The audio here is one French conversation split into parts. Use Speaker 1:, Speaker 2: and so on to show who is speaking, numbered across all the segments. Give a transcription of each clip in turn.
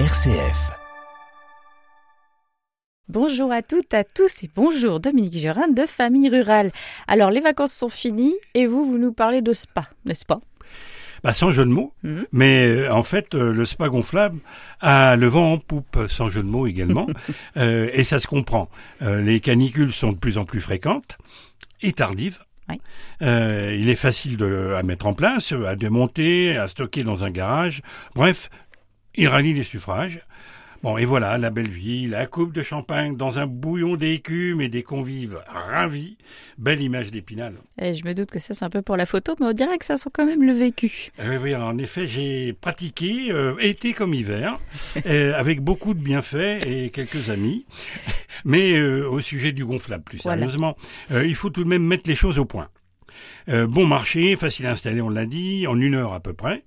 Speaker 1: RCF.
Speaker 2: Bonjour à toutes, à tous et bonjour Dominique Gerin de Famille Rurale. Alors les vacances sont finies et vous, vous nous parlez de spa, n'est-ce pas?
Speaker 3: Bah, sans jeu de mots,
Speaker 2: Mhm.
Speaker 3: mais euh, en fait, euh, le spa gonflable a le vent en poupe, sans jeu de mots également, Euh, et ça se comprend. Euh, les canicules sont de plus en plus fréquentes et tardives.
Speaker 2: Oui.
Speaker 3: Euh, il est facile de, à mettre en place, à démonter, à stocker dans un garage. Bref, il rallie les suffrages. Bon, et voilà, la belle vie, la coupe de champagne dans un bouillon d'écume et des convives ravis. Belle image d'épinal.
Speaker 2: Eh, Je me doute que ça c'est un peu pour la photo, mais on dirait que ça sent quand même le vécu.
Speaker 3: Euh, Oui, oui, en effet, j'ai pratiqué euh, été comme hiver, euh, avec beaucoup de bienfaits et quelques amis. Mais euh, au sujet du gonflable, plus
Speaker 2: Voilà.
Speaker 3: sérieusement, euh, il faut tout de même mettre les choses au point. Euh, bon marché, facile à installer, on l'a dit, en une heure à peu près.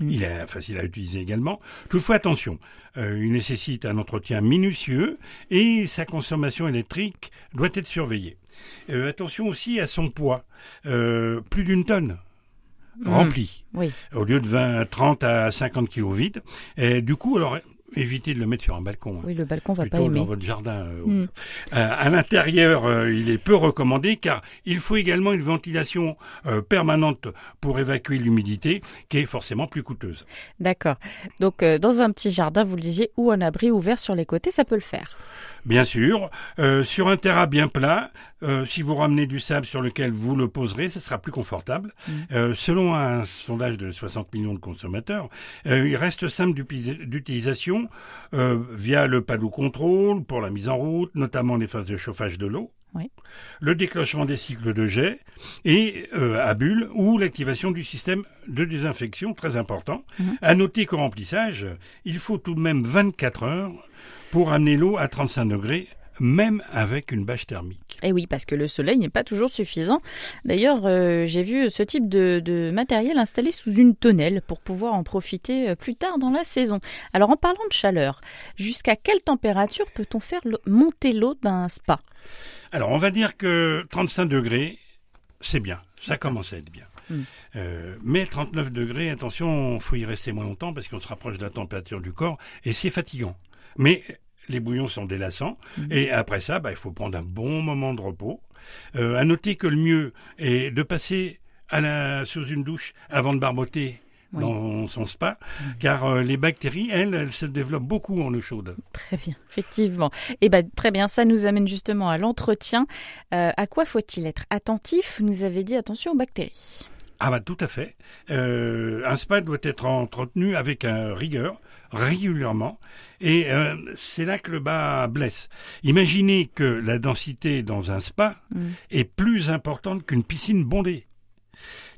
Speaker 2: Mm.
Speaker 3: Il est facile à utiliser également. Toutefois, attention, euh, il nécessite un entretien minutieux et sa consommation électrique doit être surveillée. Euh, attention aussi à son poids, euh, plus d'une tonne
Speaker 2: Mm.
Speaker 3: rempli
Speaker 2: Oui.
Speaker 3: au lieu de 20, 30 à 50 kilos vide. Et du coup, alors, évitez de le mettre sur un balcon. hein.
Speaker 2: Oui, le balcon va pas aimer.
Speaker 3: dans votre jardin. euh,
Speaker 2: Mm.
Speaker 3: euh, à l'intérieur, euh, il est peu recommandé car il faut également une ventilation permanente pour évacuer l'humidité, qui est forcément plus coûteuse.
Speaker 2: D'accord. Donc dans un petit jardin, vous le disiez, ou un abri ouvert sur les côtés, ça peut le faire.
Speaker 3: Bien sûr, euh, sur un terrain bien plat, euh, si vous ramenez du sable sur lequel vous le poserez, ce sera plus confortable.
Speaker 2: Mm.
Speaker 3: Euh, selon un sondage de 60 millions de consommateurs, euh, il reste simple d'utilisation euh, via le panneau contrôle pour la mise en route, notamment les phases de chauffage de l'eau.
Speaker 2: Oui.
Speaker 3: Le déclenchement des cycles de jet et euh, à bulle ou l'activation du système de désinfection, très important.
Speaker 2: Mhm.
Speaker 3: À noter qu'au remplissage, il faut tout de même 24 heures pour amener l'eau à 35 degrés, même avec une bâche thermique.
Speaker 2: Et Eh oui, parce que le soleil n'est pas toujours suffisant. D'ailleurs, euh, j'ai vu ce type de, de matériel installé sous une tonnelle pour pouvoir en profiter euh, plus tard dans la saison. Alors en parlant de chaleur, jusqu'à quelle température peut-on faire monter l'eau d'un spa?
Speaker 3: Alors, on va dire que 35 degrés, c'est bien. Ça commence à être bien.
Speaker 2: Mm.
Speaker 3: Euh, mais 39 degrés, attention, faut y rester moins longtemps parce qu'on se rapproche de la température du corps et c'est fatigant. Mais les bouillons sont délassants
Speaker 2: Mhm.
Speaker 3: et après ça, bah, il faut prendre un bon moment de repos. Euh, à noter que le mieux est de passer à la, sous une douche avant de barboter
Speaker 2: Oui.
Speaker 3: dans son spa, car euh, les bactéries, elles, elles se développent beaucoup en eau chaude.
Speaker 2: Très bien, effectivement. Et ben très bien, ça nous amène justement à l'entretien. Euh, à quoi faut-il être attentif? Vous nous avez dit attention aux bactéries.
Speaker 3: Ah bah tout à fait. Euh, un spa doit être entretenu avec un rigueur régulièrement et euh, c'est là que le bas blesse. Imaginez que la densité dans un spa
Speaker 2: Mm.
Speaker 3: est plus importante qu'une piscine bondée.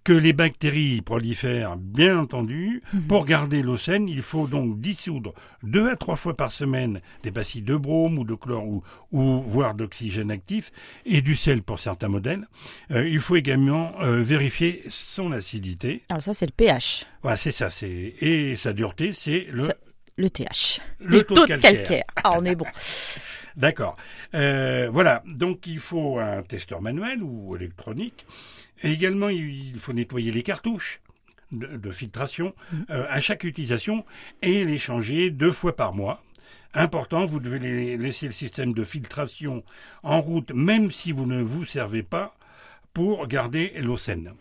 Speaker 3: Que les bactéries prolifèrent, bien entendu.
Speaker 2: Mhm.
Speaker 3: Pour garder l'eau saine, il faut donc dissoudre deux à trois fois par semaine des pastilles de brome ou de chlore ou, ou voire d'oxygène actif et du sel pour certains modèles. Euh, il faut également euh, vérifier son acidité.
Speaker 2: Alors ça c'est le pH,
Speaker 3: Voilà, c'est ça. C'est et sa dureté, c'est le
Speaker 2: Ça- le TH.
Speaker 3: le taux, de calcaire.
Speaker 2: Ah, on est bon.
Speaker 3: D'accord. Euh, voilà. Donc il faut un testeur manuel ou électronique. Et également, il faut nettoyer les cartouches de, de filtration
Speaker 2: Mhm.
Speaker 3: euh, à chaque utilisation et les changer deux fois par mois. Important, vous devez laisser le système de filtration en route, même si vous ne vous servez pas, pour garder l'eau saine.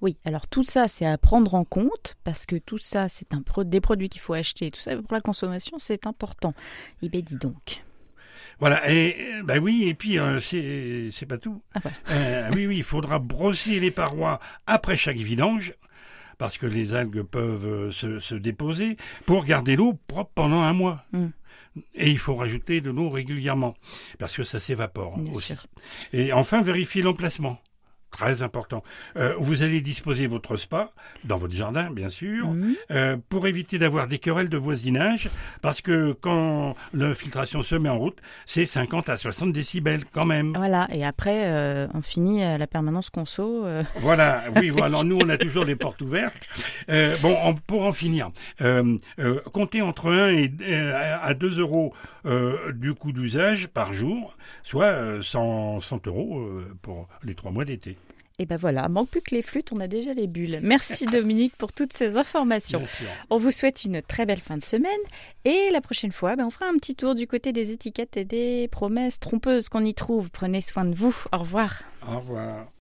Speaker 2: Oui, alors tout ça c'est à prendre en compte parce que tout ça c'est un pro- des produits qu'il faut acheter. Tout ça pour la consommation c'est important. Et ben dis donc.
Speaker 3: Voilà, et euh, bah oui, et puis euh, c'est c'est pas tout.
Speaker 2: Ah.
Speaker 3: Euh, oui, oui, il faudra brosser les parois après chaque vidange, parce que les algues peuvent se, se déposer, pour garder l'eau propre pendant un mois.
Speaker 2: Mm.
Speaker 3: Et il faut rajouter de l'eau régulièrement, parce que ça s'évapore
Speaker 2: Bien
Speaker 3: aussi.
Speaker 2: sûr.
Speaker 3: Et enfin, vérifier l'emplacement. Très important. Euh, vous allez disposer votre spa dans votre jardin, bien sûr,
Speaker 2: Mhm.
Speaker 3: euh, pour éviter d'avoir des querelles de voisinage, parce que quand la filtration se met en route, c'est 50 à 60 décibels quand même.
Speaker 2: Voilà, et après euh, on finit à la permanence conso. euh,
Speaker 3: Voilà, oui, voilà. Alors nous, on a toujours les portes ouvertes. Euh, bon, pour en finir, euh, euh, comptez entre 1 et euh, à 2 euros euh, du coût d'usage par jour, soit euh, 100, 100 euros euh, pour les trois mois d'été.
Speaker 2: Et ben voilà, manque plus que les flûtes, on a déjà les bulles. Merci Dominique pour toutes ces informations. On vous souhaite une très belle fin de semaine et la prochaine fois, ben, on fera un petit tour du côté des étiquettes et des promesses trompeuses qu'on y trouve. Prenez soin de vous. Au revoir.
Speaker 3: Au revoir.